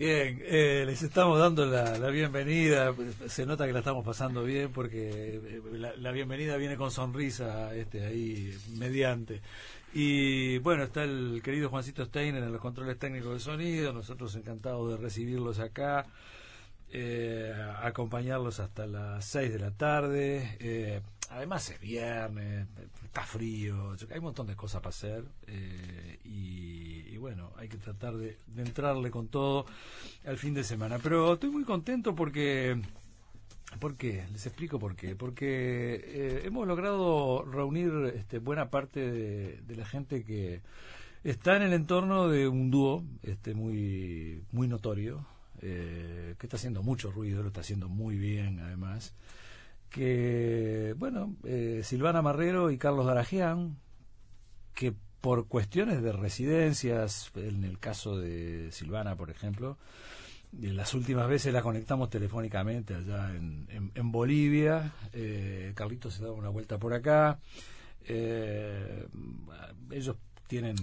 Bien, eh, les estamos dando la, bienvenida. Se nota que la estamos pasando bien porque eh, la, bienvenida viene con sonrisa este ahí mediante. Y bueno, está el querido Juancito Steiner en los controles técnicos de sonido. Nosotros encantados de recibirlos acá, eh, acompañarlos hasta las 6 de la tarde. Eh, además es viernes, está frío, hay un montón de cosas para hacer eh, y, bueno, hay que tratar de, entrarle con todo al fin de semana. Pero estoy muy contento porque... ¿Por qué? Les explico por qué. Porque eh, hemos logrado reunir este, buena parte de, la gente que está en el entorno de un dúo este, muy, muy notorio, eh, que está haciendo mucho ruido, lo está haciendo muy bien además que, bueno, eh, Silvana Marrero y Carlos Darajian, que por cuestiones de residencias, en el caso de Silvana, por ejemplo, las últimas veces la conectamos telefónicamente allá en, en, Bolivia, eh, Carlitos se da una vuelta por acá, eh, ellos tienen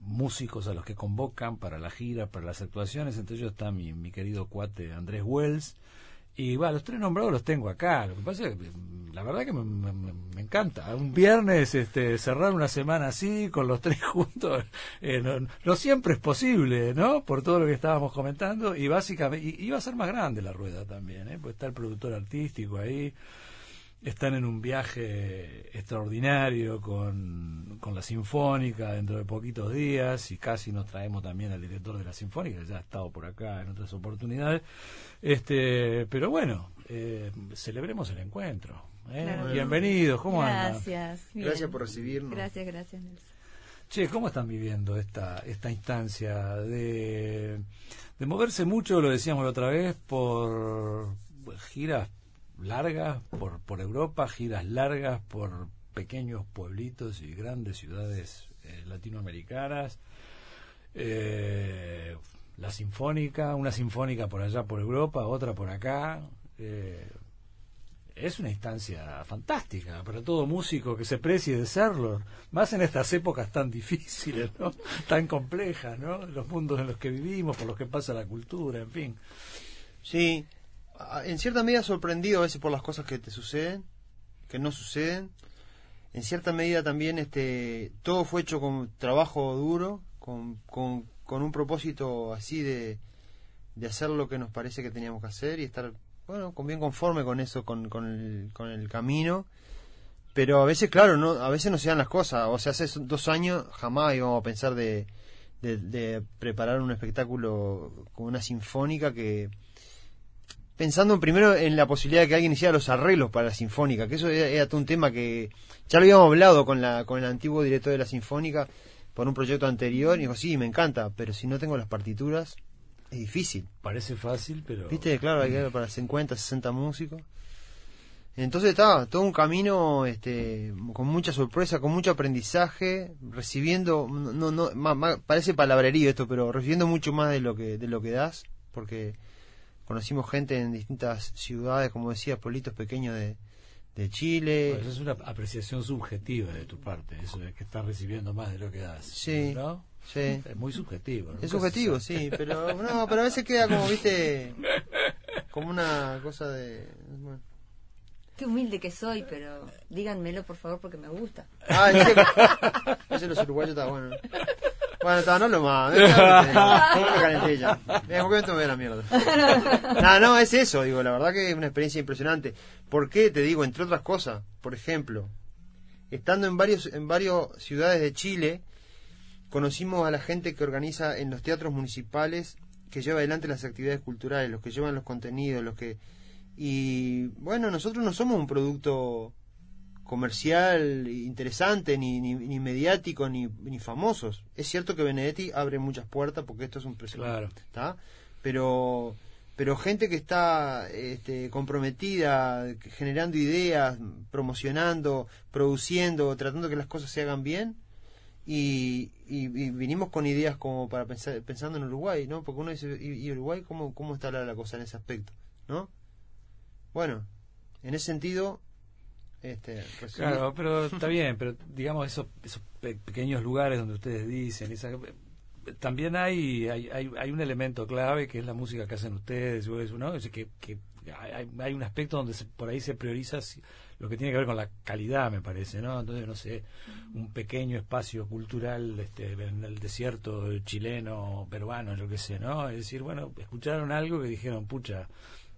músicos a los que convocan para la gira, para las actuaciones, entre ellos está mi, mi querido cuate Andrés Wells, y bueno, los tres nombrados los tengo acá. Lo que pasa es que la verdad que me, encanta. Un viernes este, cerrar una semana así, con los tres juntos, eh, no, siempre es posible, ¿no? Por todo lo que estábamos comentando. Y básicamente, y, iba a ser más grande la rueda también, ¿eh? Pues está el productor artístico ahí están en un viaje extraordinario con, con, la Sinfónica dentro de poquitos días y casi nos traemos también al director de la Sinfónica, que ya ha estado por acá en otras oportunidades. Este, pero bueno, eh, celebremos el encuentro. ¿eh? Bienvenidos, ¿cómo gracias, Gracias por recibirnos. Gracias, gracias, Nelson. Che, ¿cómo están viviendo esta, esta instancia de, de moverse mucho, lo decíamos la otra vez, por giras largas por, por Europa, giras largas por pequeños pueblitos y grandes ciudades eh, latinoamericanas. Eh, la sinfónica, una sinfónica por allá por Europa, otra por acá. Eh, es una instancia fantástica para todo músico que se precie de serlo, más en estas épocas tan difíciles, ¿no? tan complejas, ¿no? los mundos en los que vivimos, por los que pasa la cultura, en fin. Sí, en cierta medida sorprendido a veces por las cosas que te suceden, que no suceden. En cierta medida también este todo fue hecho con trabajo duro, con, con, con un propósito así de, de hacer lo que nos parece que teníamos que hacer y estar bueno con bien conforme con eso, con, con, el, con el camino. Pero a veces, claro, no, a veces no se dan las cosas. O sea, hace dos años jamás íbamos a pensar de, de, de preparar un espectáculo con una sinfónica que, pensando primero en la posibilidad de que alguien hiciera los arreglos para la Sinfónica, que eso era, todo un tema que ya lo habíamos hablado con, la, con el antiguo director de la Sinfónica por un proyecto anterior, y dijo, sí, me encanta, pero si no tengo las partituras, es difícil. Parece fácil, pero... Viste, claro, hay que ver para 50, 60 músicos. Entonces estaba todo un camino este, con mucha sorpresa, con mucho aprendizaje, recibiendo, no, no, parece palabrerío esto, pero recibiendo mucho más de lo que, de lo que das, porque conocimos gente en distintas ciudades, como decía, pueblitos pequeños de, de Chile. Pues es una apreciación subjetiva de tu parte, eso de que estás recibiendo más de lo que das. Sí. ¿no? Sí. Es muy subjetivo. Es subjetivo, sí, pero no, pero a veces queda como, viste, como una cosa de... Bueno. Qué humilde que soy, pero díganmelo por favor porque me gusta. Ah, ese, ese los uruguayos está bueno. Bueno, está, no lo más. Me calenté ya. Me momento me la mierda. No, no, es eso, digo, la verdad que es una experiencia impresionante. ¿Por qué? Te digo, entre otras cosas, por ejemplo, estando en varios en varias ciudades de Chile, conocimos a la gente que organiza en los teatros municipales, que lleva adelante las actividades culturales, los que llevan los contenidos, los que y bueno, nosotros no somos un producto comercial interesante, ni, ni, mediático, ni, ni, famosos. Es cierto que Benedetti abre muchas puertas porque esto es un precedente, claro. Pero, pero gente que está este, comprometida, generando ideas, promocionando, produciendo, tratando que las cosas se hagan bien. Y, y, vinimos con ideas como para pensar pensando en Uruguay, ¿no? Porque uno dice, ¿y, Uruguay cómo, cómo está la, la cosa en ese aspecto? ¿No? Bueno, en ese sentido, este, claro, pero está bien, pero digamos esos, esos pequeños lugares donde ustedes dicen, esa, también hay, hay, hay, hay un elemento clave que es la música que hacen ustedes, ¿no? Es que, que hay, hay un aspecto donde se- por ahí se prioriza lo que tiene que ver con la calidad, me parece, ¿no? Entonces, no sé, un pequeño espacio cultural este, en el desierto chileno, peruano, yo qué sé, ¿no? Es decir, bueno, escucharon algo que dijeron, pucha,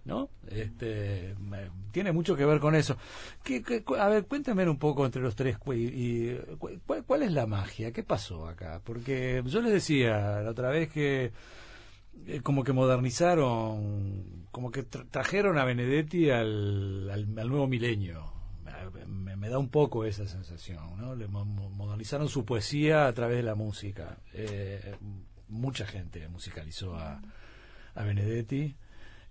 ¿no? Este, tiene mucho que ver con eso. ¿Qué, a ver, cuéntame un poco entre los tres, y, y, cu- cuál, es la magia? ¿Qué pasó acá? Porque yo les decía la otra vez que eh, como que modernizaron, como que tra- trajeron a Benedetti al, al, nuevo milenio. Me, da un poco esa sensación, ¿no? Le mo- modernizaron su poesía a través de la música. Eh, mucha gente musicalizó a, a Benedetti.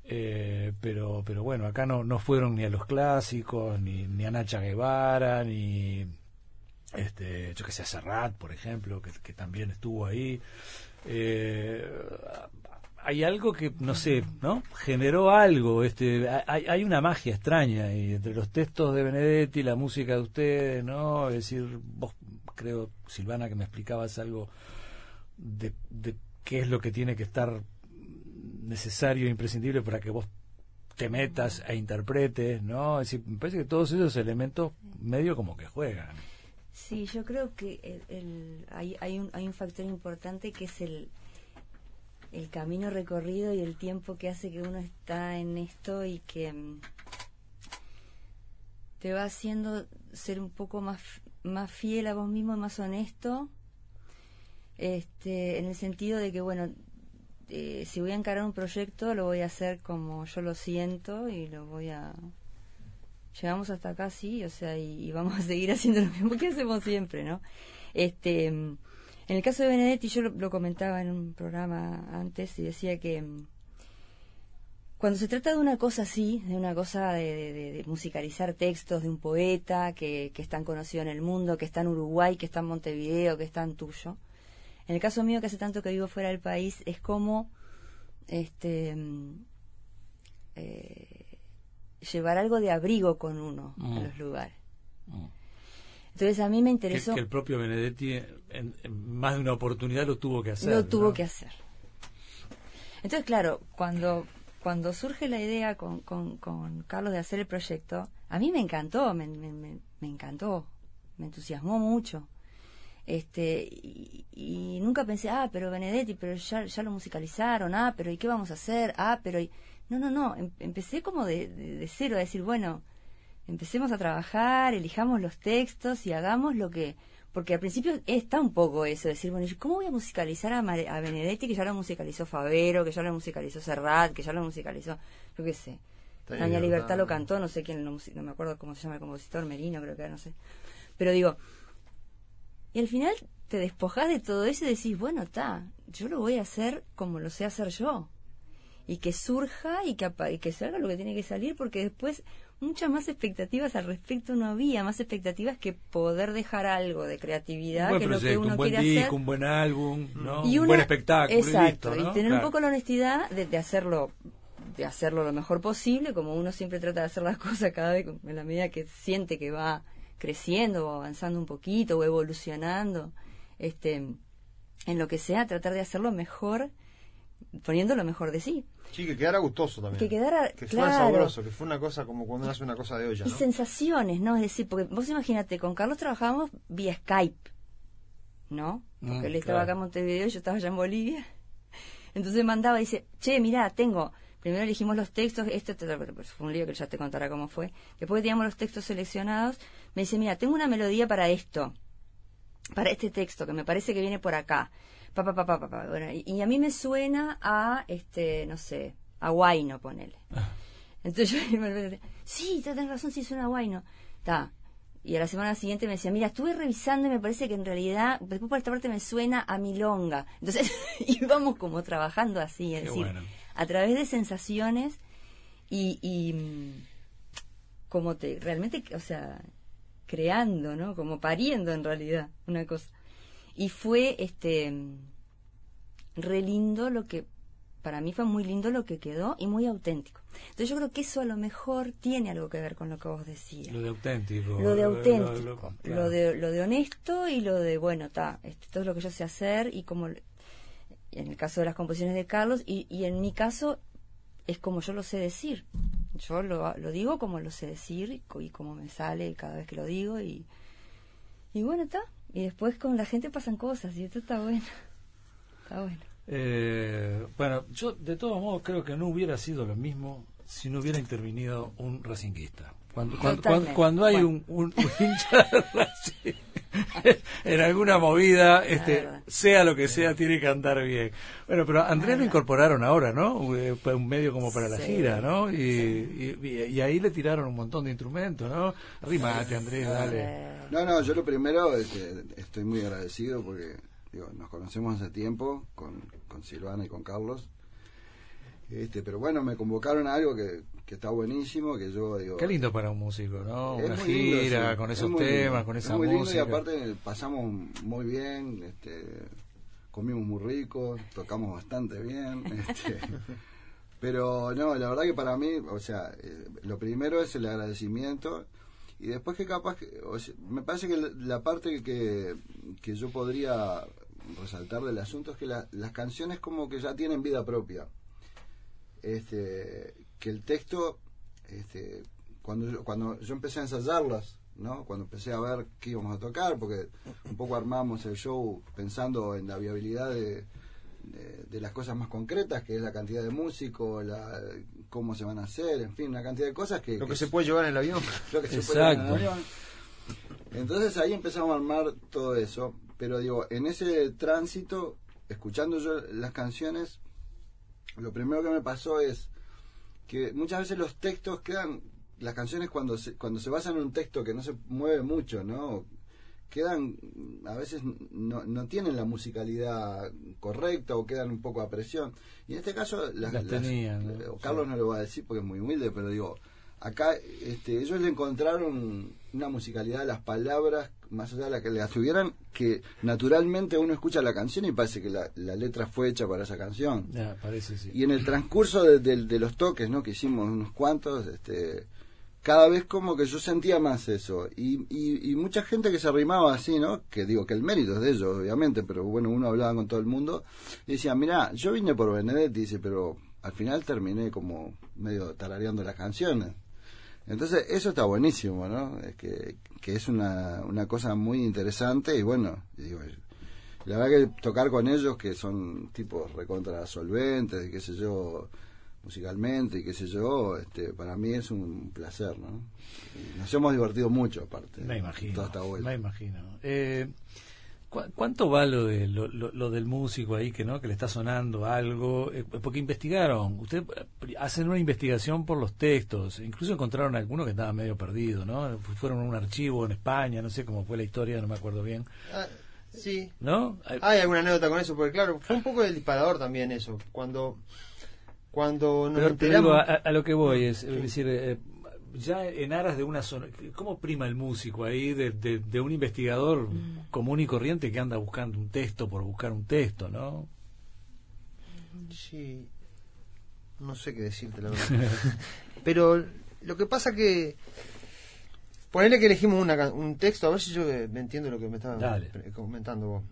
Eh, pero pero bueno acá no no fueron ni a los clásicos ni, ni a Nacha Guevara ni este yo que sé a Serrat por ejemplo que, que también estuvo ahí. Eh, hay algo que no sé no generó algo este hay, hay una magia extraña y entre los textos de Benedetti la música de ustedes no es decir vos creo Silvana que me explicabas algo de, de qué es lo que tiene que estar necesario imprescindible para que vos te metas e interpretes, ¿no? Es decir, me parece que todos esos elementos medio como que juegan. Sí, yo creo que el, hay, hay, un, hay un factor importante que es el, el camino recorrido y el tiempo que hace que uno está en esto y que mm, te va haciendo ser un poco más, más fiel a vos mismo y más honesto. Este, en el sentido de que, bueno, eh, si voy a encarar un proyecto, lo voy a hacer como yo lo siento y lo voy a, llegamos hasta acá, sí, o sea, y, vamos a seguir haciendo lo mismo que hacemos siempre, ¿no? Este, en el caso de Benedetti, yo lo, comentaba en un programa antes y decía que mm, cuando se trata de una cosa así, de una cosa de musicalizar textos de un poeta que, que es tan conocido en el mundo, que está en Uruguay, que está en Montevideo, que está en Tuyo, en el caso mío, que hace tanto que vivo fuera del país, es como este, mm, eh, llevar algo de abrigo con uno Mm. a los lugares. Mm. Entonces a mí me Que, interesó, que el propio Benedetti en, en más de una oportunidad lo tuvo que hacer. lo tuvo ¿no? que hacer. Entonces, claro, cuando, cuando surge la idea con, con, con Carlos de hacer el proyecto, a mí me encantó, me, me, me- me encantó, me entusiasmó mucho. Este, y, y nunca pensé, ah, pero Benedetti, pero ya, ya lo musicalizaron, ah, pero ¿y qué vamos a hacer? Ah, pero... y-". No, no, no, em- empecé como de, de, de cero, a decir, bueno, empecemos a trabajar, elijamos los textos y hagamos lo que... Porque al principio está un poco eso, decir, bueno, ¿y ¿cómo voy a musicalizar a, Mare- a Benedetti que ya lo musicalizó Favero, que ya lo musicalizó Serrat, que ya lo musicalizó, yo qué sé. Tania Libertad lo cantó, no sé quién musi- no me acuerdo cómo se llama el compositor, Merino creo que era, no sé. Pero digo, y al final te despojas de todo eso y decís, bueno, está, yo lo voy a hacer como lo sé hacer yo. Y que surja y que, y que salga lo que tiene que salir, porque después muchas más expectativas al respecto no había, más expectativas que poder dejar algo de creatividad, Un buen que lo que uno un buen quiere disco, hacer. un buen álbum, ¿no? Y un una- buen espectáculo. y Exacto, listo, ¿no? y tener Claro. un poco la honestidad de, de hacerlo de hacerlo lo mejor posible, como uno siempre trata de hacer las cosas cada vez en la medida que siente que va creciendo o avanzando un poquito o evolucionando, este, en lo que sea, tratar de hacerlo mejor, poniendo lo mejor de sí. Sí, que quedara gustoso también. Que quedara- Que fuera claro. sabroso, que fue una cosa como cuando uno hace una cosa de olla, Y sensaciones, ¿no? Es decir, porque vos imagínate, con Carlos trabajábamos vía Skype, ¿no? Porque Mm, él estaba claro. acá en Montevideo y yo estaba allá en Bolivia. Entonces mandaba y dice, che, mirá, tengo. Primero elegimos los textos, esto te- pues, fue un lío que ya te contará cómo fue. Después que teníamos los textos seleccionados, me dice, mira, tengo una melodía para esto, para este texto, que me parece que viene por acá. Pa, pa, pa, pa, pa. Bueno, y, y a mí me suena a, este, no sé, a Guayno, ponele. Entonces yo me sí, tenés razón, sí suena guay, ¿no? Está. Y a la semana siguiente me decía, mira, estuve revisando y me parece que en realidad, después por esta parte me suena a milonga. Entonces íbamos como trabajando así, es Qué decir, bueno. A través de sensaciones y, y mm, como te, realmente, o sea, creando, ¿no? Como pariendo en realidad, una cosa. Y fue, este, mm, re lindo lo que, para mí fue muy lindo lo que quedó y muy auténtico. Entonces yo creo que eso a lo mejor tiene algo que ver con lo que vos decías. Lo de auténtico. Lo de auténtico, lo- lo, claro. de, lo de honesto y lo de, bueno, está, esto es lo que yo sé hacer y como en el caso de las composiciones de Carlos, y, y en mi caso es como yo lo sé decir. Yo lo, lo digo como lo sé decir y, co- y como me sale cada vez que lo digo y, y bueno, está. Y después con la gente pasan cosas y esto está bueno. Está bueno. Eh, bueno, yo de todos modos creo que no hubiera sido lo mismo si no hubiera intervenido un racinguista. Cuando, cuando, cuando- cuando hay un, un- un hincha de Racing en alguna movida, este, sea lo que sea, tiene que andar bien. Bueno, pero a Andrés lo incorporaron ahora, ¿no? Eh, Un medio como para la Sí, gira, ¿no? Y, y- y ahí le tiraron un montón de instrumentos, ¿no? Arrimate, Andrés, dale. No, no, yo lo primero este, estoy muy agradecido porque digo, nos conocemos hace tiempo con, con Silvana y con Carlos. Este, pero bueno, me convocaron a algo que, que está buenísimo, que yo digo... Qué lindo para un músico, ¿no? Es Una muy lindo, gira sí. con Es esos muy lindo. temas, con Es esa muy lindo música. y aparte pasamos muy bien, este, comimos muy rico, tocamos bastante bien. Este, pero no, la verdad que para mí, o sea, eh, lo primero es el agradecimiento y después que capaz, que, o sea, me parece que la, la parte que, que yo podría resaltar del asunto es que la- las canciones como que ya tienen vida propia. Este, que el texto, este, cuando yo, cuando yo empecé a ensayarlas, ¿no? Cuando empecé a ver qué íbamos a tocar, porque un poco armamos el show pensando en la viabilidad de, de, de las cosas más concretas, que es la cantidad de músicos, la, cómo se van a hacer, en fin, una cantidad de cosas que... Lo que que se puede llevar en el avión. lo que se puede ver en el Exacto. avión. Entonces ahí empezamos a armar todo eso. Pero digo, en ese tránsito, escuchando yo las canciones, lo primero que me pasó es que muchas veces los textos quedan, las canciones cuando se, cuando se basan en un texto que no se mueve mucho, ¿no? Quedan, a veces no, no tienen la musicalidad correcta o quedan un poco a presión. Y en este caso, las, Las tenían, ¿no? eh, Carlos no lo va a decir porque es muy humilde, pero digo, acá este, ellos le encontraron una musicalidad a las palabras, más allá de la que las tuvieran, que naturalmente uno escucha la canción y parece que la, la letra fue hecha para esa canción. Ya, parece sí. Y en el transcurso de, de- de los toques, ¿no? Que hicimos unos cuantos, este, cada vez como que yo sentía más eso. Y, y, y mucha gente que se arrimaba así, ¿no? Que digo que el mérito es de ellos, obviamente, pero bueno, uno hablaba con todo el mundo y decía, mira, yo vine por Benedetti, dice, pero al final terminé como medio tarareando las canciones. Entonces, eso está buenísimo, ¿no? Es que, que es una, una cosa muy interesante y bueno, digo, la verdad que tocar con ellos, que son tipos recontra solventes, y qué sé yo, musicalmente y qué sé yo, este, para mí es un placer, ¿no? Nos hemos divertido mucho aparte. Me imagino. Toda esta vuelta. Me imagino. Eh, ¿cu- ¿Cuánto va lo, de, lo, lo- lo del músico ahí que no que le está sonando algo? Eh, porque investigaron, ustedes eh, hacen una investigación por los textos, incluso encontraron alguno que estaba medio perdido, ¿no? Fueron a un archivo en España, no sé cómo fue la historia, no me acuerdo bien, Ah, sí. ¿no? Hay alguna anécdota con eso, porque claro, fue un poco el disparador también eso. Cuando, cuando nos Pero, enteramos... digo, a, a lo que voy es, es decir, eh, ya en aras de una zona, ¿cómo prima el músico ahí de, de, de un investigador común y corriente que anda buscando un texto por buscar un texto, ¿no? Sí. No sé qué decirte, la verdad. Pero lo que pasa que. Ponele que elegimos una, un texto, a ver si yo eh, me entiendo lo que me estabas comentando vos.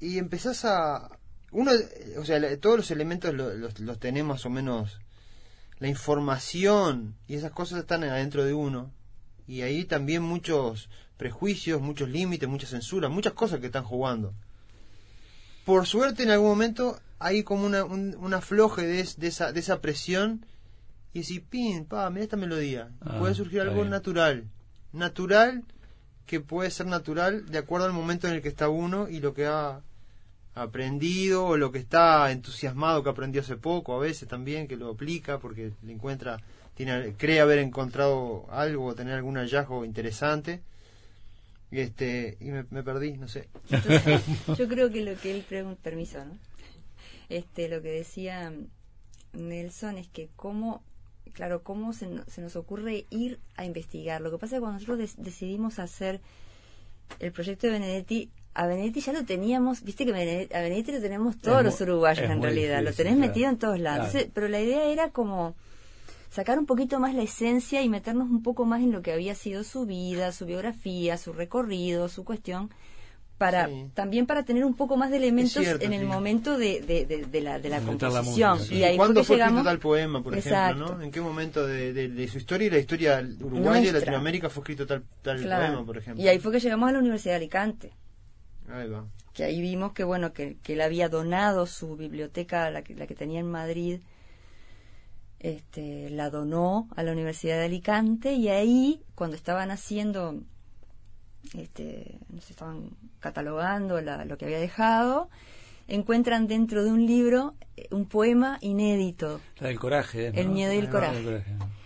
Y empezás a. Uno, o sea, todos los elementos lo- los, los tenemos más o menos. La información y esas cosas están adentro de uno. Y ahí también muchos prejuicios, muchos límites, mucha censura, muchas cosas que están jugando por suerte en algún momento hay como una, un, un afloje de, es- de esa, de esa presión y decir, pin, pa, mira esta melodía. Y Ah, puede surgir algo bien. natural. Natural que puede ser natural de acuerdo al momento en el que está uno y lo que ha aprendido o lo que está entusiasmado que aprendió hace poco a veces también que lo aplica porque le encuentra tiene cree haber encontrado algo o tener algún hallazgo interesante este y me, me perdí no sé yo creo que lo que él pregunta, permiso, ¿no? Este, lo que decía Nelson es que cómo, claro, cómo se, se nos ocurre ir a investigar. Lo que pasa es que cuando nosotros decidimos hacer el proyecto de Benedetti, a Benedetti ya lo teníamos, viste que Benedetti- a Benedetti lo tenemos todos Es los uruguayos en realidad, lo tenés claro. metido en todos lados. Claro. Entonces, pero la idea era como sacar un poquito más la esencia y meternos un poco más en lo que había sido su vida, su biografía, su recorrido, su cuestión, para Sí. también para tener un poco más de elementos cierto, en el sí. momento de, de, de- de la, de la composición. y ahí ¿Cuándo fue escrito llegamos... tal poema, por ejemplo? ¿no? ¿En qué momento de, de- de su historia y la historia uruguaya y. Latinoamérica fue escrito tal, tal Claro. poema, por ejemplo? Y ahí fue que llegamos a la Universidad de Alicante. Que ahí vimos que bueno que, que él había donado su biblioteca la que, la que tenía en Madrid este la donó a la Universidad de Alicante y ahí cuando estaban haciendo este estaban catalogando la- lo que había dejado encuentran dentro de un libro eh, un poema inédito La del coraje. ¿no? El miedo y el Ah, coraje. del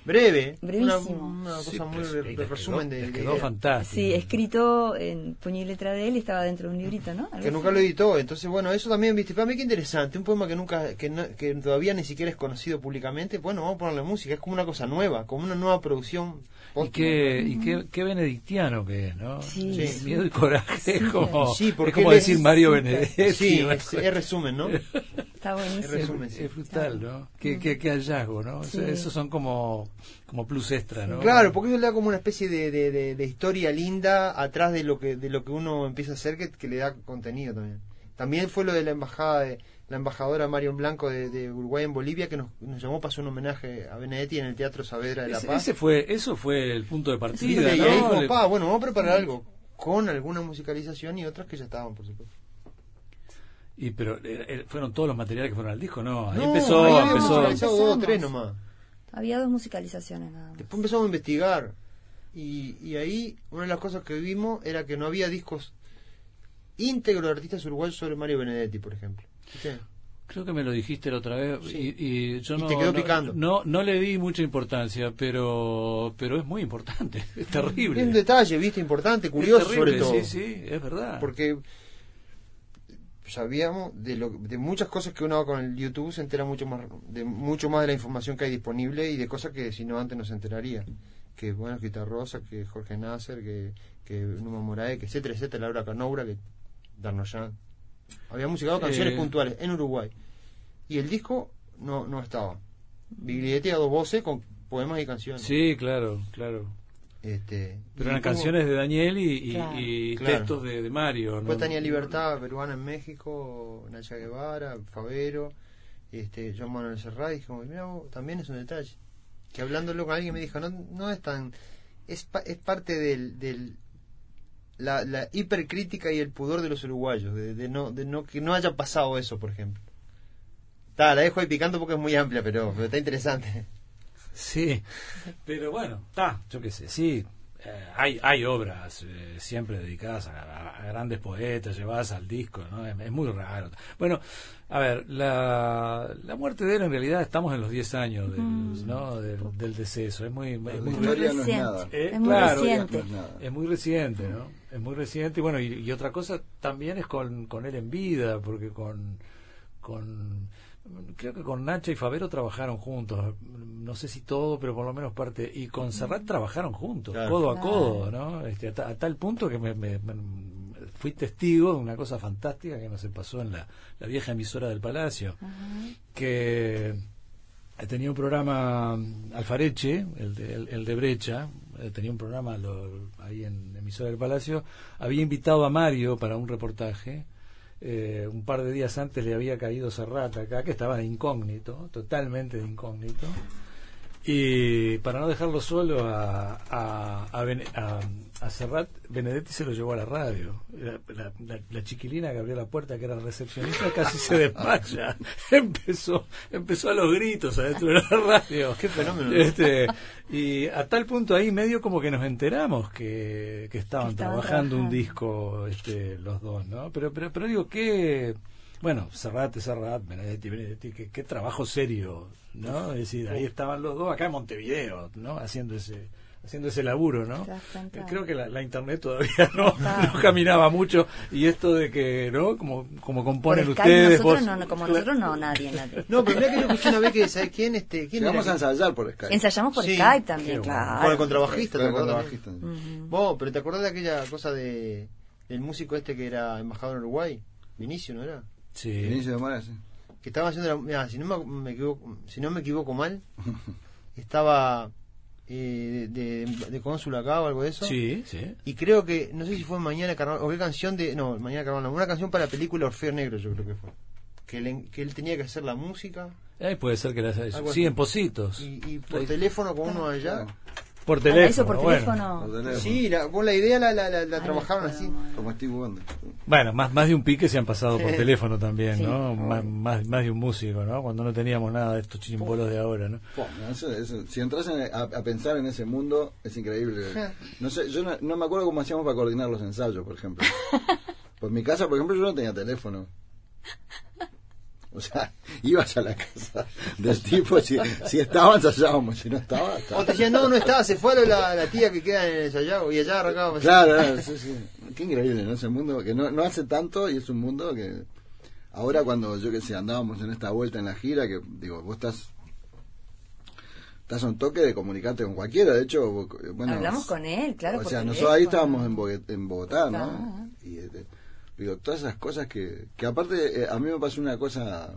Breve. Brevísimo. Una, una Sí, cosa muy re- de quedó- resumen de, les de quedó fantástico. sí escrito en puño y letra de él y estaba dentro de un librito no que nunca lo editó. Entonces, bueno, eso también, viste, para mí qué interesante. Un poema que nunca, que, no- que todavía ni siquiera es conocido públicamente. Bueno, vamos a ponerle música. Es como una cosa nueva, como una nueva producción. Y qué, y qué, qué benedictiano que es, ¿no? Sí, Sí. sí. Miedo y coraje. Es como, Sí, porque es como él decir es- Mario Benedetti. Sí, es, resumen, ¿no? está buenísimo Es resumen, sí. Es brutal, ¿no? Qué, qué, qué hallazgo, ¿no? Eso- Sí. Esos son como, como plus extra, ¿no? Claro, porque eso le da como una especie de, de, de- de historia linda atrás de lo que de lo que uno empieza a hacer que, que le da contenido también. También fue lo de la embajada de la embajadora Marion Blanco de, de Uruguay en Bolivia que nos, nos llamó para hacer un homenaje a Benedetti en el Teatro Saavedra de La Paz. ese fue, eso fue el punto de Sí, partida, y ¿no? ahí pa, bueno, vamos a preparar algo con alguna musicalización y otras que ya estaban, por supuesto. Y pero eh, eh, fueron todos los materiales que fueron al disco, ¿no? Ahí No, empezó, ahí empezó. dos tres nomás. había dos musicalizaciones nada más Después empezamos a investigar y, y ahí una de las cosas que vimos era que no había discos íntegros de artistas uruguayos sobre Mario Benedetti, por ejemplo. Creo que me lo dijiste la otra vez Sí. y, y yo Y no, te quedó picando. No, no le di mucha importancia, pero pero es muy importante, es terrible. Es un detalle, ¿viste? Importante, curioso terrible, sobre todo. Sí, sí, es verdad. Porque sabíamos de, lo, de muchas cosas que uno con el YouTube se entera mucho más de mucho más de la información que hay disponible y de cosas que si no antes no se enteraría que bueno que Ita Rosa que Jorge Nasser que, que Numa Morae que etcétera etcétera Laura Canoura que Darnoyan había musicado canciones Eh. puntuales en Uruguay y el disco no no estaba Biglietti a dos voces con poemas y canciones Sí, claro, claro. este Pero eran como- canciones de Daniel y, y- Claro. y Claro. textos de, de Mario. ¿no? Después tenía Libertad peruana en México, Nacha Guevara, Favero, este, John Manuel Serrat, y dije, mira, vos, también es un detalle. Que hablándolo con alguien me dijo, no, no es tan, es, pa- es parte del, del la, la hipercrítica y el pudor de los uruguayos, de, de no, de no, que no haya pasado eso, por ejemplo. Está, la dejo ahí picando porque es muy amplia, pero, pero está interesante. Sí, pero bueno, está, yo qué sé, sí. Eh, hay, hay obras eh, siempre dedicadas a, a- a grandes poetas, llevadas al disco, ¿no? Es, es muy raro. Bueno, a ver, la, la muerte de él en realidad estamos en los 10 años del, ¿no? del, del deceso. Es muy, es muy, La muy historia no es reciente nada. Eh, es muy claro, reciente No es nada. Es muy reciente, ¿no? Es muy reciente. Y bueno, y, y otra cosa también es con, con él en vida, porque con, con. Creo que con Nacha y Favero trabajaron juntos. No sé si todo, pero por lo menos parte. Y con Serrat trabajaron juntos, Claro. codo a codo, ¿no? Este, a, a tal punto que me, me- me- fui testigo de una cosa fantástica que no se pasó en la, la vieja emisora del Palacio. Que tenía un programa Alfareche, el de, el, el de Brecha, eh, tenía un programa lo- ahí en emisora del Palacio, había invitado a Mario para un reportaje. Eh, un par de días antes le había caído Serrat acá, que estaba de incógnito, totalmente de incógnito. Y para no dejarlo solo a, a, a, Bene- a- a Serrat, Benedetti se lo llevó a la radio. La, la- la- la chiquilina que abrió la puerta, que era recepcionista, casi se desmaya. empezó, empezó a los gritos adentro de la radio. Qué fenómeno. Este, y a tal punto ahí medio como que nos enteramos que, que estaban, Que estaban trabajando un disco este, los dos, ¿no? Pero, pero, pero digo que, bueno, Serrat, Serrat, Benedetti, Benedetti, qué, qué trabajo serio, ¿no? Es decir, ahí estaban los dos acá en Montevideo, ¿no? Haciendo ese haciendo ese laburo, ¿no? Exactamente. Creo que la, la internet todavía no, caminaba mucho y esto de que, ¿no? Como, como componen Skype ustedes, nosotros vos- no, no, como nosotros no, nadie, nadie. No, pero mira que lo escuché una vez que, ¿sabes quién? Este, ¿quién Llegamos a ensayar por Skype. Ensayamos por Sí. Skype también, bueno. claro. Con el contrabajista, ¿te Con el acordás? contrabajista. Ujú. Vos, pero ¿te acordás de aquella cosa de del músico este que era embajador en Uruguay? Vinicio, ¿no era? Sí. Inicio de Mora, sí. Que estaba haciendo la, mirá, si no me, me equivoco, si no me equivoco mal, estaba eh, de, de Cónsul acá o algo de eso. Sí, sí. Y creo que, no sé si fue Mañana de Carnaval, o qué canción de, no, Mañana de Carnaval, no, una canción para la película Orfeo Negro yo creo que fue. Que, él- que él tenía que hacer la música puede ser que las Algo Sí, en Positos. y, y por teléfono con uno allá. Por Ah, teléfono. eso por bueno. teléfono. Por teléfono. Sí, la, vos la idea la, la, la, la Ay, trabajaron así. bueno. Como Steve Wonder. Bueno, más, más de un pique se han pasado por teléfono también, Sí. ¿no? Más, más, más de un músico, ¿no? Cuando no teníamos nada de estos chimbolos de ahora, ¿no? Eso- eso- si entras en- a, a pensar en ese mundo, es increíble. No sé, yo no, no me acuerdo cómo hacíamos para coordinar los ensayos, por ejemplo. Por mi casa, por ejemplo, yo no tenía teléfono. O sea, ibas a la casa del tipo, si, si estaba, ensayábamos, si no estaba, O te decían, no, no estaba, se fue la, la tía que queda en el Sayago y allá arrancábamos. Claro, sí, sí. qué increíble, ¿no? Ese mundo que no, no hace tanto y es un mundo que ahora cuando yo que sé, andábamos en esta vuelta en la gira, que digo, vos estás estás a un toque de comunicarte con cualquiera, de hecho, vos, eh, bueno, Hablamos con él, claro. o sea, nosotros ahí estábamos en, Bogotá, ¿no? Ah. Y este, digo, todas esas cosas que, que aparte eh, a mí me pasó una cosa,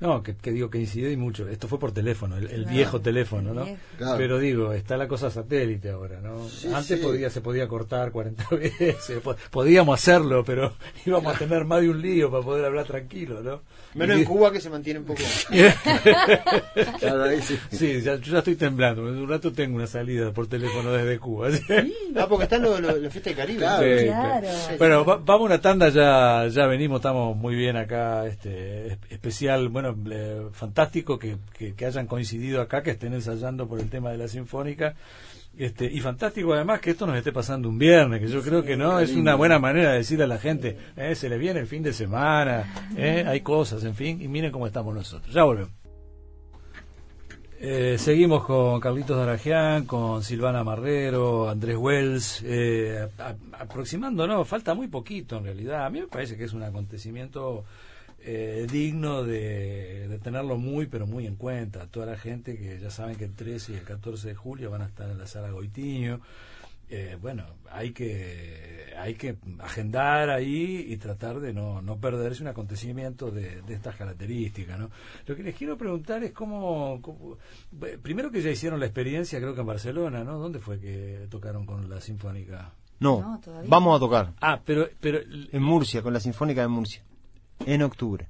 No, que, que digo que incidí mucho. Esto fue por teléfono, el, el Claro, viejo teléfono, el ¿no? viejo. Claro. Pero digo, está la cosa satélite ahora, ¿no? Sí, Antes sí. podía se podía cortar 40 veces, po- podíamos hacerlo, pero íbamos a tener más de un lío para poder hablar tranquilo, ¿no? Menos Y- en Cuba que se mantiene un poco. claro, ahí sí. Sí, ya, yo ya estoy temblando. En un rato tengo una salida por teléfono desde Cuba. Ah, porque están los fiestas de Caribe. Claro. Sí, Claro. Bueno, va- vamos a una tanda, ya, ya venimos, estamos muy bien acá, este es- bueno, eh, fantástico que, que, que hayan coincidido acá, que estén ensayando por el tema de la sinfónica. Este, y fantástico además que esto nos esté pasando un viernes, que yo creo que no es una buena manera de decirle a la gente, eh, se les viene el fin de semana, eh, hay cosas, en fin, y miren cómo estamos nosotros. Ya volvemos. Eh, seguimos con Carlitos Darajian, con Silvana Marrero, Andrés Wells, eh, aproximándonos, falta muy poquito en realidad. A mí me parece que es un acontecimiento eh, digno de, de tenerlo muy, pero muy en cuenta. Toda la gente que ya saben que el 13 y el 14 de julio van a estar en la sala Goitiño. Eh, bueno, hay que hay que agendar ahí y tratar de no, no perderse un acontecimiento de, de estas características. ¿no? Lo que les quiero preguntar es cómo, cómo- eh, primero que ya hicieron la experiencia, creo que en Barcelona, ¿no? ¿Dónde fue que tocaron con la Sinfónica? No, No, todavía. vamos a tocar Ah, pero, pero en Murcia, con la Sinfónica de Murcia, en octubre.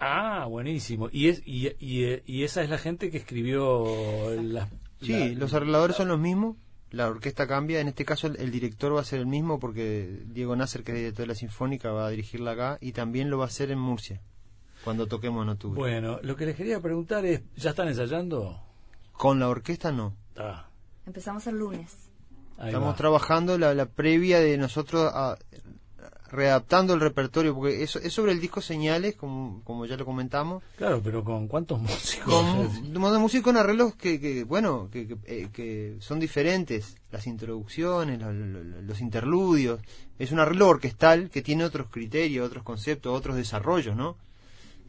ah, buenísimo. Y es y, y, y esa es la gente que escribió las Sí, la- los arregladores son los mismos, la orquesta cambia, en este caso el, el director va a ser el mismo porque Diego Nasser, que es director de la Sinfónica, va a dirigirla acá y también lo va a hacer en Murcia, cuando toquemos en octubre. Bueno, lo que les quería preguntar es, ¿ya están ensayando? Con la orquesta no. Ah, Empezamos el lunes. ahí Estamos va. trabajando la, la previa de nosotros a- readaptando el repertorio, porque eso es sobre el disco Señales, como, como ya lo comentamos, Claro, pero con cuántos músicos. con de música con arreglos que, que bueno, que, que, eh, que son diferentes, las introducciones, lo- lo- lo- los interludios, es un arreglo orquestal que tiene otros criterios, otros conceptos, otros desarrollos, ¿no?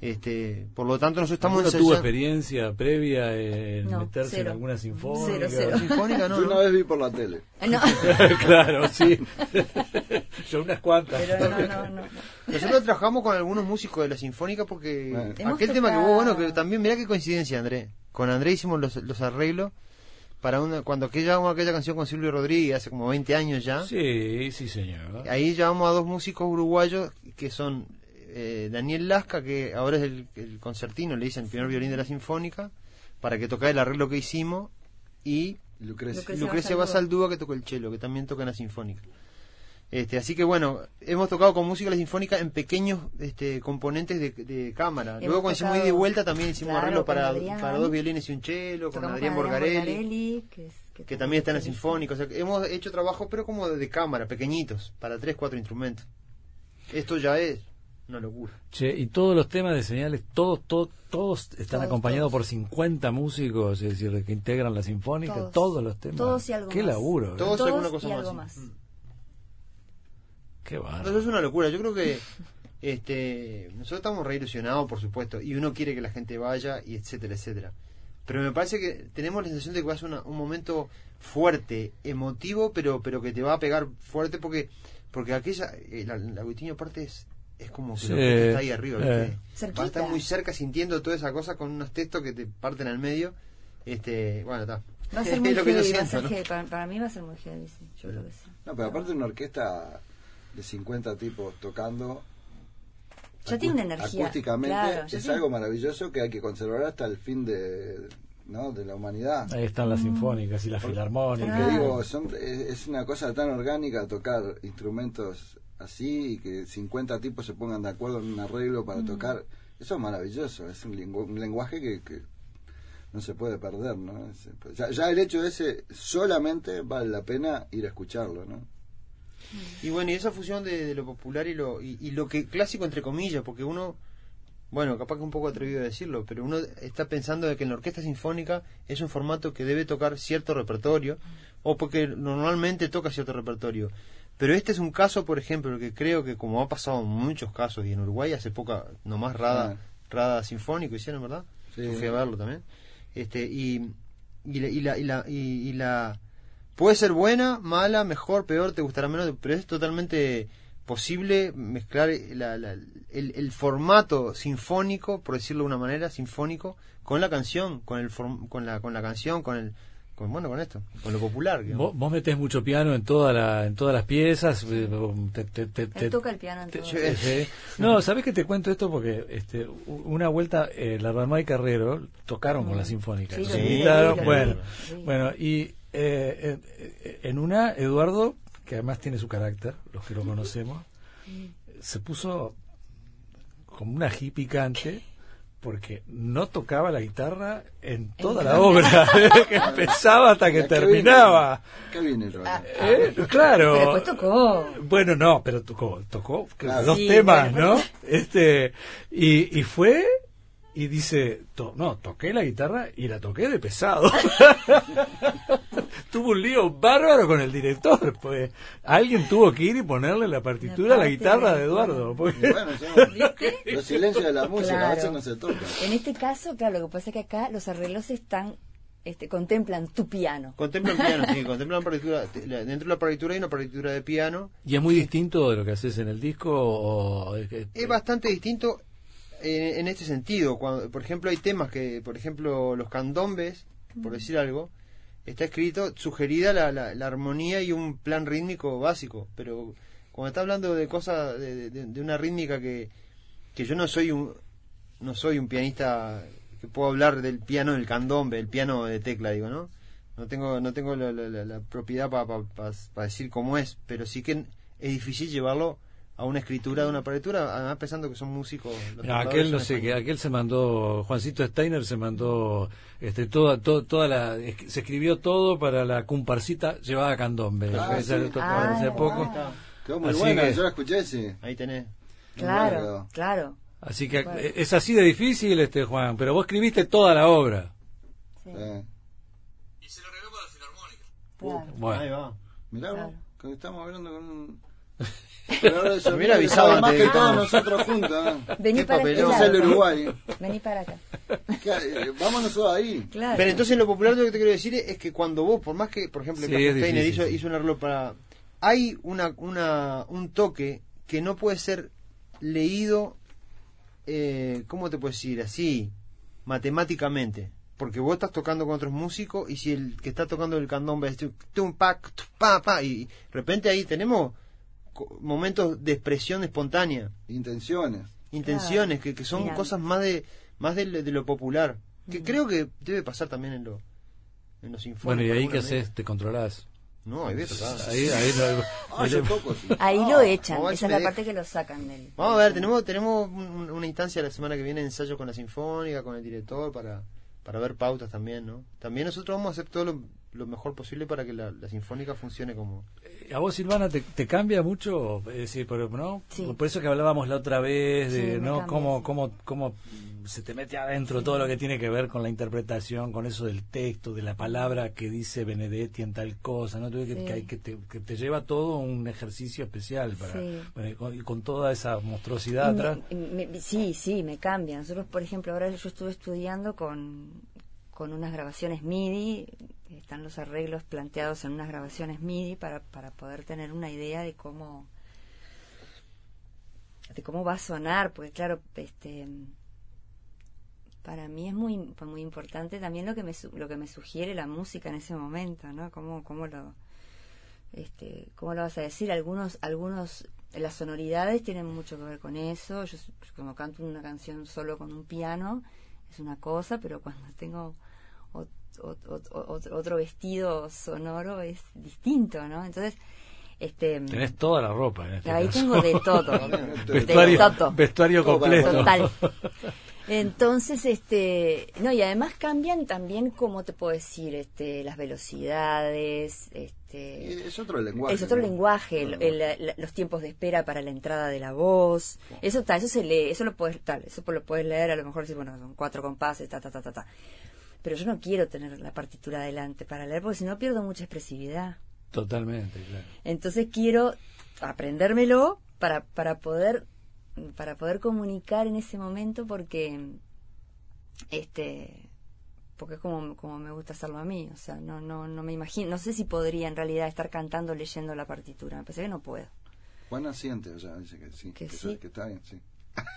Este, por lo tanto nosotros estamos ¿Alguno tuvo ensayando- experiencia previa en No, meterse cero. en alguna sinfónica? Cero, cero. Sinfónica, no, Yo no. una vez vi por la tele. No, claro, sí. Yo unas cuantas. pero no, no, no. Nosotros trabajamos con algunos músicos de la Sinfónica porque Bueno. Hemos aquel tema que vos, bueno, que también, mirá qué coincidencia, André. Con André hicimos los, los arreglos para una, cuando aquella, aquella canción con Silvio Rodríguez, hace como 20 años ya. Sí, sí, señor. Ahí llevamos a dos músicos uruguayos que son eh, Daniel Lasca, que ahora es el, el concertino, le dicen el primer violín de la Sinfónica, para que tocara el arreglo que hicimos, y Lucrecia. Lucrecia Lucrecia Basaldúa. Que tocó el cello, que también toca en la Sinfónica. Este, así que bueno, hemos tocado con música de la Sinfónica en pequeños este, componentes de, de cámara. Hemos Luego cuando hicimos ida y vuelta también hicimos Claro, arreglo para, Adrián. para dos violines y un cello, con Adrián con Borgarelli, que, es- que también está en la Sinfónica. O sea, hemos hecho trabajo pero como de, de cámara, pequeñitos, para tres, cuatro instrumentos. Esto ya es una locura. Che, y todos los temas de señales, todos, todos, todos están Todos, acompañados todos. por 50 músicos, es decir, que integran la sinfónica, todos, Todos. los temas. Todos y algo Qué más. laburo, ¿eh? Todos, Todos alguna cosa y más. algo sí. más. Mm. Qué Eso bárbaro. es una locura. Yo creo que este nosotros estamos re ilusionados, por supuesto, y uno quiere que la gente vaya, y etcétera, etcétera. Pero me parece que tenemos la sensación de que va a ser una- un momento fuerte, emotivo, pero pero que te va a pegar fuerte porque porque aquella, eh, la, la Agustinho aparte es, es como que Sí, lo que está ahí arriba, ¿viste? eh. Va a estar muy cerca sintiendo toda esa cosa con unos textos que te parten al medio. Este, bueno, está. Va a ser muy lo que yo heavy, va a siento, ser ¿no? heavy. Para, para mí va a ser muy heavy, sí. Yo creo que sí. No, pero aparte una orquesta de 50 tipos tocando Ya tiene una acú- energía. acústicamente claro, es tiene- algo maravilloso que hay que conservar hasta el fin de, ¿no? de la humanidad. Ahí están las sinfónicas y las filarmónicas. Que Ah. digo, son, es, es una cosa tan orgánica tocar instrumentos así y que 50 tipos se pongan de acuerdo en un arreglo Mm. para tocar. Eso es maravilloso, es un, lengu- un lenguaje que, que no se puede perder, ¿no? Es- ya, ya el hecho ese solamente vale la pena ir a escucharlo, ¿no? Y bueno, y esa fusión de, de lo popular y lo, y, y lo que clásico entre comillas, porque uno, bueno, capaz que es un poco atrevido a decirlo, pero uno está pensando de que en la orquesta sinfónica es un formato que debe tocar cierto repertorio, o porque normalmente toca cierto repertorio. Pero este es un caso, por ejemplo, que creo que como ha pasado en muchos casos, y en Uruguay hace poca, nomás Rada, Rada Sinfónico hicieron, ¿verdad? Sí. Yo fui a verlo también. Este, y, y, la, y, la, y, la, y- y la- Puede ser buena, mala, mejor, peor, te gustará menos, pero es totalmente posible mezclar la- la- el, el formato sinfónico, por decirlo de una manera, sinfónico, con la canción, con el form- con la con la canción, con el con bueno, con esto, con lo popular. digamos. Vos, vos metés mucho piano en toda la, en todas las piezas. eh, te- te- te- te- Él toca el piano en todo. Sí. No, ¿sabés que te cuento esto? Porque este, una vuelta, eh, la Ramay Carrero tocaron con la Sinfónica. Sí, vi, invitaron, bueno, bueno, y eh, eh, en una, Eduardo, que además tiene su carácter, los que lo conocemos, se puso como una ají picante porque no tocaba la guitarra en toda la obra, desde que empezaba hasta que ¿A qué terminaba. ¿Qué viene, Roland? Eh, claro. Pero después tocó. Bueno, no, pero tocó, tocó Claro. dos Sí, temas, bueno, ¿no? Este, y, y fue y dice, to- no, toqué la guitarra y la toqué de pesado. tuvo un lío bárbaro con el director, pues alguien tuvo que ir y ponerle la partitura a la guitarra de- de Eduardo. porque- Y bueno, ¿Viste? los silencios de la música, a veces no se tocan. En este caso, claro, lo que pasa es que acá los arreglos están, este, contemplan tu piano. Contemplan piano, sí, contemplan partitura. Dentro de la partitura hay una partitura de piano. ¿Y es muy distinto de lo que haces en el disco? O, Es bastante distinto en, en este sentido. Cuando, por ejemplo, hay temas que, por ejemplo, los candombes, por decir algo, está escrito, sugerida la, la, la armonía y un plan rítmico básico. Pero cuando está hablando de cosas, de, de- de una rítmica que, que yo no soy un no soy un pianista que puedo hablar del piano del candombe, el piano de tecla, digo, ¿no? No tengo no tengo la, la- propiedad para decir cómo es, pero sí que es difícil llevarlo a una escritura de una partitura, además pensando que son músicos. aquel no sé, que aquel se mandó, Juancito Steiner se mandó, este, toda, to- toda la, es- se escribió todo para la comparsita llevada a Candombe. Ah, sí. Ah, hace ah. poco. Quedó muy Así buena, que- yo la escuché, sí. Ahí tenés. Claro, claro. Así que Bueno. eh, es así de difícil, este Juan, pero vos escribiste toda la obra. Sí, Eh, claro. Bueno. Ahí va. mirá, Claro. vos, que estamos hablando con un... Pero ahora eso, Me hubiera avisado sabe más antes que de- todos nosotros juntos. ¿eh? Vení para este el lado. Uruguay. Vení para acá. ¿Qué- eh, Vámonos todos ahí. Claro. Pero entonces lo popular lo que te quiero decir es que cuando vos, por más que, por ejemplo, el Sí, Steiner hizo, hizo un arreglo para... Hay una, una, un toque que no puede ser leído, eh, ¿cómo te puedo decir? Así, matemáticamente. Porque vos estás tocando con otros músicos y si el que está tocando el candombe es tu- tum, pac, pa, pa, y de repente ahí tenemos momentos de expresión espontánea Intenciones. intenciones que, que son cosas más de más de, lo- de lo popular que creo que debe pasar también en lo en los informes Bueno, ¿y ahí qué haces? ¿Te controlás? no ahí ves acá. Ahí, ahí no- Ah, sí. Ahí Ah, lo echan. no, Esa es la deja. parte que lo sacan del. vamos a ver tenemos tenemos un- una instancia la semana que viene ensayo con la sinfónica con el director para para ver pautas también no también nosotros vamos a hacer todo lo, lo mejor posible para que la, la sinfónica funcione como ¿A vos, Silvana, te, te cambia mucho? Es decir, por, ¿no? Sí. por eso que hablábamos la otra vez, de Sí, ¿no? cómo, cómo, cómo se te mete adentro todo lo que tiene que ver con la interpretación, con eso del texto, de la palabra que dice Benedetti en tal cosa, ¿no? Que, Sí. que, hay- que te, que te lleva todo un ejercicio especial para, y con, toda esa monstruosidad me- atrás. me- me- sí, sí, me cambia. Nosotros, por ejemplo, ahora yo estuve estudiando con, con unas grabaciones MIDI, están los arreglos planteados en unas grabaciones MIDI para, para poder tener una idea de cómo de cómo va a sonar, porque claro, este para mí es muy muy importante también lo que me lo que me sugiere la música en ese momento no cómo cómo lo este cómo lo vas a decir. Algunos algunos las sonoridades tienen mucho que ver con eso. Yo como canto una canción solo con un piano es una cosa pero cuando tengo ot- ot- ot- ot- otro vestido sonoro es distinto no entonces este Tenés toda la ropa en este ahí caso. tengo de todo vestuario, de todo vestuario completo. Total. Entonces, este, no, y además cambian también, como te puedo decir, este, las velocidades, este, Es otro lenguaje. es otro ¿no? lenguaje, el- la- los tiempos de espera para la entrada de la voz, eso tal, eso se lee, eso lo puedes, tal, eso lo puedes leer, a lo mejor decir, bueno, son cuatro compases, ta, ta, ta, ta, ta. Pero yo no quiero tener la partitura adelante para leer, porque si no pierdo mucha expresividad. Totalmente, claro. Entonces quiero aprendérmelo para, para poder para poder comunicar en ese momento porque este porque es como, como me gusta hacerlo a mí, o sea, no no no me imagino, no sé si podría en realidad estar cantando leyendo la partitura, me parece que no puedo. Juan asiente, o sea, dice que sí. Que que, sí. que está bien, sí.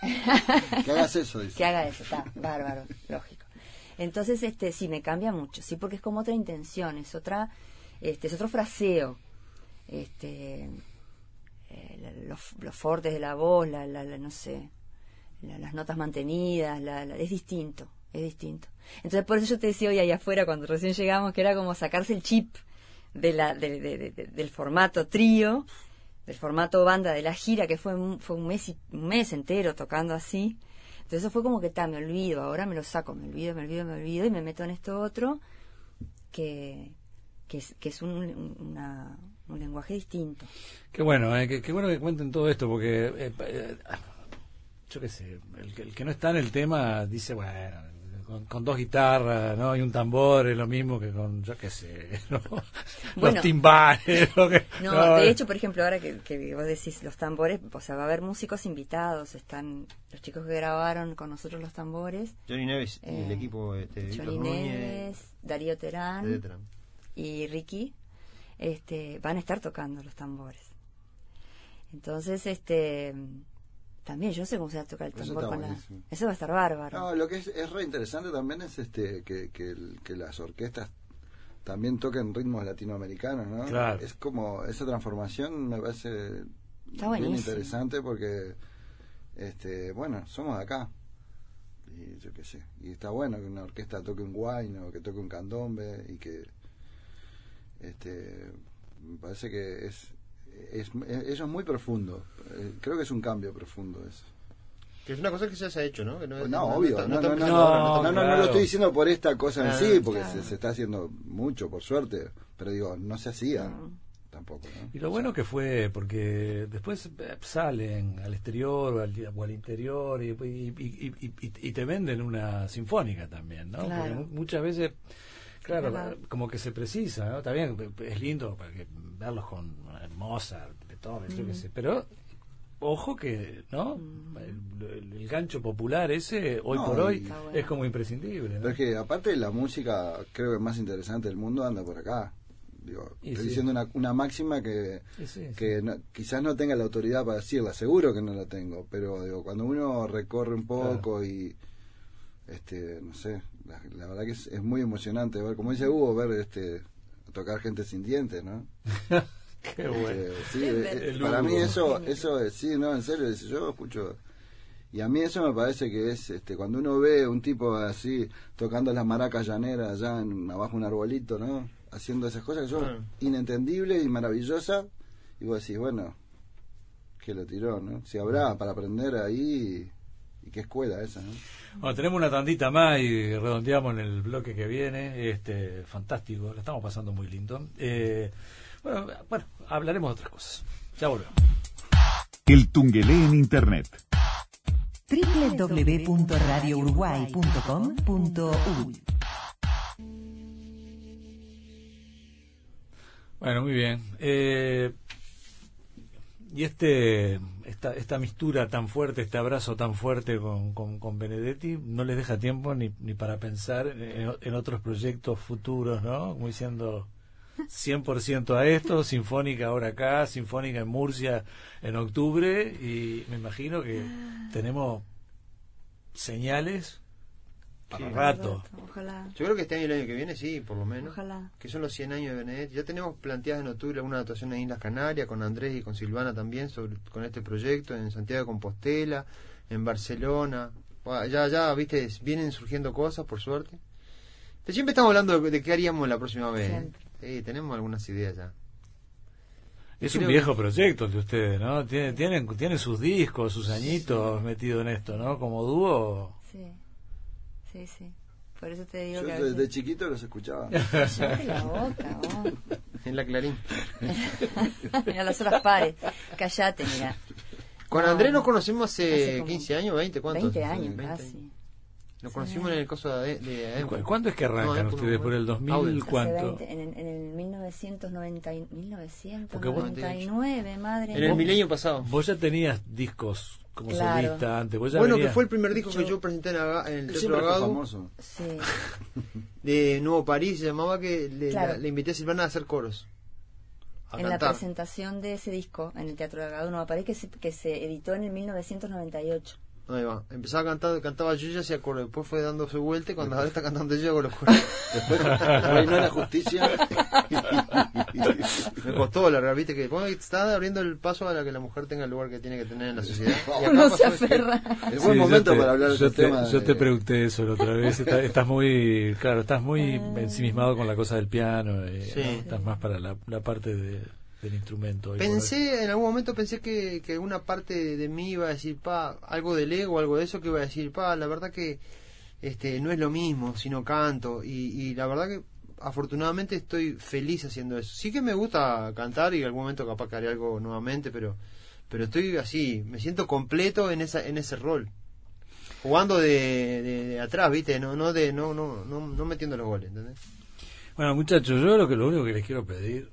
que hagas eso, dice. Que haga eso, está bárbaro, lógico. Entonces, este, sí me cambia mucho, sí, porque es como otra intención, es otra, este, es otro fraseo, este, eh, los, los fortes de la voz, la, la, la- no sé, la- las notas mantenidas, es distinto, es distinto. Entonces, por eso yo te decía hoy ahí afuera, cuando recién llegamos, que era como sacarse el chip de la, de- de- de- de- del formato trío, del formato banda de la gira, que fue, fue un, mes y- un mes entero tocando así. Eso fue como que, ta, me olvido, ahora me lo saco, me olvido, me olvido, me olvido, y me meto en esto otro, que, que es, que es un, un- una- un lenguaje distinto. Qué bueno, eh, qué, bueno que cuenten todo esto, porque eh, eh, yo qué sé, el, el que no está en el tema dice, bueno, con, con dos guitarras, ¿no? Y un tambor es lo mismo que con, yo qué sé, ¿no? Bueno. los timbales. lo que- No, de hecho, por ejemplo, ahora que, que vos decís los tambores, o sea, va a haber músicos invitados, están los chicos que grabaron con nosotros los tambores, Johnny Neves y el Eh, equipo este, Víctor Johnny Neves, Darío Terán etcétera. y Ricky, este, van a estar tocando los tambores. Entonces, este, también yo sé cómo se va a tocar el tambor con la... Eso va a estar bárbaro. No, lo que es, es re interesante también es este que, que, el- que las orquestas también toquen ritmos latinoamericanos, ¿no? Claro. Es como esa transformación me parece Está bien interesante porque, este, bueno, somos de acá y yo qué sé y está bueno que una orquesta toque un guayno, que toque un candombe y que, este, me parece que es, es, es- eso es muy profundo. Eh, Creo que es un cambio profundo eso. Que es una cosa que ya se ha hecho, ¿no? Que No, obvio, está- no, está no, no, no, ahora, no, no, no, claro. lo estoy diciendo por esta cosa en Ah, sí, porque claro. se, se está haciendo mucho, por suerte, pero digo, no se hacía No. tampoco. ¿no? Y lo bueno que fue, porque después eh, salen al exterior o al, o al interior y, y- y- y- te venden una sinfónica también, ¿no? Claro. Porque mu- muchas veces, claro, como que se precisa, ¿no? Bien, es lindo para que verlos con eh, Mozart, Beethoven, yo qué sé, pero ojo que, ¿no? El, el- el gancho popular ese, hoy No, por hoy, bueno. es como imprescindible, ¿no? Pero es que aparte la música, creo que más interesante del mundo anda por acá. Digo, Y estoy sí. diciendo una, una máxima que, Sí, sí, sí. que no- quizás no tenga la autoridad para decirla, seguro que no la tengo, pero digo, cuando uno recorre un poco y, este, no sé, la, la verdad que es, es muy emocionante ver, como dice Hugo, ver este tocar gente sin dientes, ¿no? Qué bueno. Eh, sí, eh, para mí eso, eso es- sí, no, en serio, es- yo escucho y a mí eso me parece que es, este, cuando uno ve un tipo así tocando las maracas llaneras allá en, abajo de un arbolito, ¿no? Haciendo esas cosas que son Ah. inentendibles y maravillosas y vos decís, bueno, que lo tiró, ¿no? Si habrá para aprender ahí y qué escuela esa, ¿no? Bueno, tenemos una tandita más y redondeamos en el bloque que viene. Este, fantástico, lo estamos pasando muy lindo. Eh, bueno, bueno, hablaremos de otras cosas. Ya volvemos. El Tungelé en Internet. www.radiouruguay.com.uy Bueno, muy bien. Eh, y este esta, esta mistura tan fuerte, este abrazo tan fuerte con, con, con Benedetti, no les deja tiempo ni, ni para pensar en, en otros proyectos futuros, ¿no? Como diciendo 100% a esto, Sinfónica ahora acá, Sinfónica en Murcia en octubre, y me imagino que tenemos señales para Sí. rato. Ojalá. Yo creo que este año y el año que viene sí, por lo menos. Ojalá. Que son los 100 años de Benedetti. Ya tenemos planteadas en octubre alguna actuación en Islas Canarias con Andrés y con Silvana también sobre con este proyecto en Santiago de Compostela, en Barcelona. Ya ya viste, vienen surgiendo cosas por suerte. Pero siempre estamos hablando de, de qué haríamos la próxima vez. ¿eh? Siempre. Sí, tenemos algunas ideas ya. Es Creo un viejo proyecto el de ustedes, ¿no? Tienen, tienen, tienen sus discos, sus añitos metidos en esto, ¿no? Como dúo. Sí. Sí, sí. Por eso te digo Yo que desde veces... chiquito los escuchaba. Cállate la boca, vos. En la Clarín. Mira las horas pares. Callate, mira. Con No, Andrés nos conocimos hace, hace como 15 años, 20, ¿cuántos? 20 años 20 casi. Nos Sí. conocimos en el coso de, de ¿Cu- ¿Cuándo es que arrancan No, ustedes? ¿Por el no. 2000 Audio. Hace cuánto? 20, en, el- en el 1990, y- 1999, madre. En el milenio pasado. Vos ya tenías discos como Claro. solista antes. Vos ya Bueno, venías- que fue el primer disco que Yo- presenté en, Aga- en el Teatro Agado famoso. Sí. de Nuevo París, se llamaba que le, Claro. la- le invité a Silvana a hacer coros. A en la presentación de ese disco en el Teatro de Agado Nueva París que se, que se editó en el 1998. Ahí va. Empezaba a cantar, cantaba yo y hacía coros. Después fue dándose vuelta y cuando ahora está cantando yo hago los coros. Después reinó la justicia. Me costó largar, viste que bueno, está abriendo el paso a la que la mujer tenga el lugar que tiene que tener en la sociedad. Y pasó se eso. aferra. Es buen yo momento te- para hablar de yo este te, tema. Yo de- te pregunté eso la otra vez. Está- estás muy, claro, estás muy ensimismado con la cosa del piano. eh, Sí. ¿no? Estás más para la, la parte de- del instrumento. Pensé, en algún momento pensé que, que una parte de mí iba a decir, pa, algo del ego, algo de eso, que iba a decir, pa, la verdad que este no es lo mismo si no canto. Y, y la verdad que afortunadamente estoy feliz haciendo eso. Sí que me gusta cantar y en algún momento capaz que haré algo nuevamente, pero pero estoy así, me siento completo en esa en ese rol. Jugando de, de- de atrás, ¿viste? No no de no no no, no metiendo los goles, ¿entendés? Bueno, muchachos, yo lo que lo único que les quiero pedir,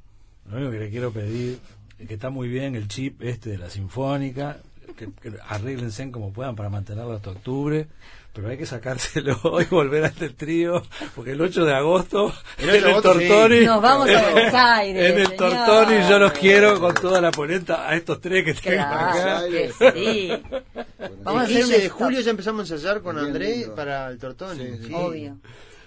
lo único que les quiero pedir es que está muy bien el chip este de la sinfónica, que, que arréglense como puedan para mantenerlo hasta octubre, pero hay que sacárselo y volver al del trío, porque el 8 de agosto El en 8 de el agosto, sí. Tortoni, Nos vamos a Buenos Aires. en el señor. Tortoni yo los quiero con toda la polenta a estos tres que tengo acá. Sí. Vamos a el hacer un 15 de julio ya empezamos a ensayar con lindo. para el Tortoni. Sí, sí. sí. Obvio.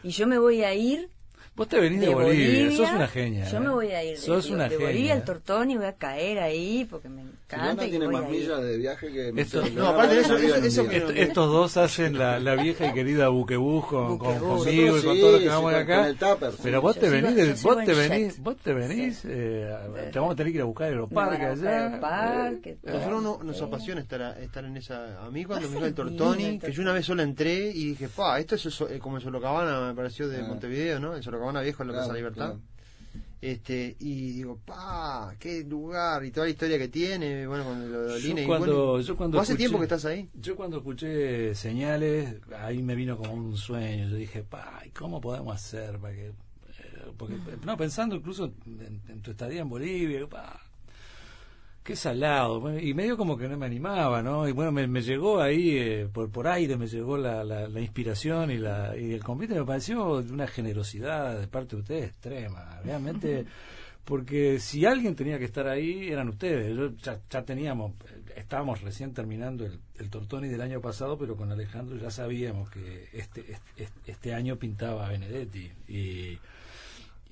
Y yo me voy a ir Vos te venís de, de Bolivia, Bolivia. sos una genia. Yo ¿eh? me voy a ir de, Sos de- una de genia. Bolivia al Tortón y voy a caer ahí porque me encanta. y tiene voy más a ir. millas de viaje que... Esto- sé, no, aparte de eso- Bolivia eso- en un eso día. que- Est- estos dos hacen la, la vieja y querida buquebús con, conmigo y con todo lo que vamos sí, de acá. con el tupper, sí. Pero vos te venís, sigo vos en te venís, vos te venís, eh, te vamos a tener que ir a buscar Me van a buscar allá. al parque, A nosotros nos apasiona estar, a- estar en esa. A mí cuando me Va a dijo el ser Tortoni, que yo una vez solo entré y dije, pa, esto es eh, como el Solocabana, me pareció de Ah. Montevideo, ¿no? El Solocabana viejo en la Claro, Casa Libertad. claro. Este, y digo, pa, qué lugar y toda la historia que tiene, bueno, con lo de Yo Dolina y cuando, bueno, yo cuando ¿Vos hace escuché- tiempo que estás ahí? Yo cuando escuché señales, ahí me vino como un sueño. Yo dije, pa, ¿y ¿cómo podemos hacer para que.? eh, Porque, no, pensando incluso en, en tu estadía en Bolivia, pa, qué salado. Bueno, Y medio como que no me animaba, ¿no? Y bueno, me, me llegó ahí, eh, por, por aire, me llegó la, la, la inspiración y, la, y el convite me pareció de una generosidad de parte de ustedes extrema. Realmente. Porque si alguien tenía que estar ahí, eran ustedes. Yo ya, ya teníamos, estábamos recién terminando el, el Tortoni del año pasado, pero con Alejandro ya sabíamos que este, este, este año pintaba a Benedetti. Y,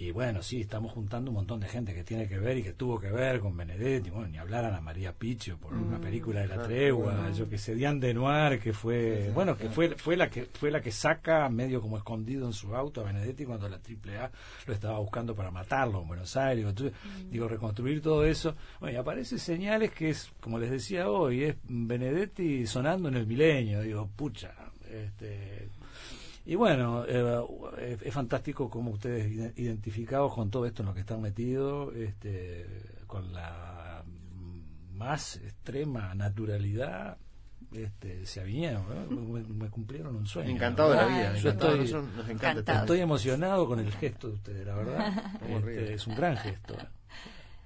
y bueno, sí, estamos juntando un montón de gente que tiene que ver y que tuvo que ver con Benedetti. Bueno, ni hablar a María Picchio por una película de la claro, tregua, yo que sé, Diane Denoir, que fue, bueno, que fue, fue la que fue la que saca medio como escondido en su auto a Benedetti cuando la AAA lo estaba buscando para matarlo en Buenos Aires. Entonces, digo, reconstruir todo eso. Bueno, y aparece señales que es, como les decía hoy, es Benedetti sonando en el milenio. Digo, pucha, este, y bueno, eh, es, es fantástico como ustedes ide- identificados con todo esto en lo que están metidos, este, con la más extrema naturalidad, este, se avinieron, ¿no? me, me cumplieron un sueño. Encantado de la vida, yo estoy- nos encanta. Encantado. Estoy emocionado con el gesto de ustedes, la verdad. Este, es un gran gesto.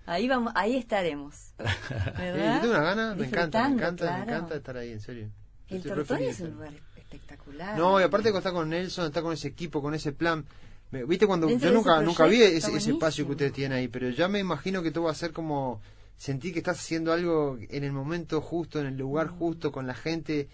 Ahí vamos, ahí estaremos. Sí, ¿Verdad? yo tengo una gana, me encanta, me encanta, me encanta estar ahí, en serio. El feliz es un lugar espectacular. No, y aparte que está con Nelson, está con ese equipo, con ese plan. Me- Viste cuando Dentro yo nunca nunca vi ese, ese espacio que ustedes tienen ahí, pero ya me imagino que todo va a ser como sentir que estás haciendo algo en el momento justo, en el lugar Mm. justo, con la gente.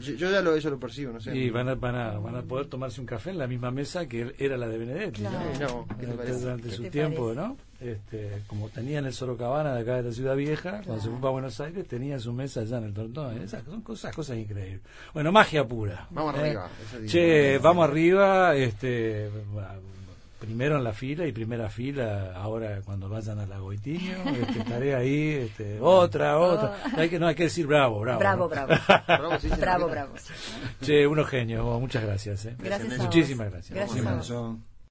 Yo, yo ya lo, eso lo percibo, no sé. Y van a, van, a, van a poder tomarse un café en la misma mesa que era la de Benedetti, ¿no? Claro. Eh, no, ¿qué te Este, durante ¿Qué su te tiempo, parece? ¿no? Este, como tenía en el Sorocabana de acá de la Ciudad Vieja, cuando se fue para Buenos Aires, tenía su mesa allá en el Tortón. Esas son cosas, cosas increíbles. Bueno, magia pura. Vamos ¿eh? arriba, eso. Che, vamos arriba, este, primero en la fila y primera fila, ahora cuando vayan a la Goitiño, este, estaré ahí, este, otra, otra. Hay que, no, hay que decir bravo, bravo. Bravo, ¿no? bravo. Bravo, sí, bravo, sí. bravo. sí. Che, unos genios, muchas gracias. ¿eh? Gracias a vos. Muchísimas gracias. Gracias a vos. Son-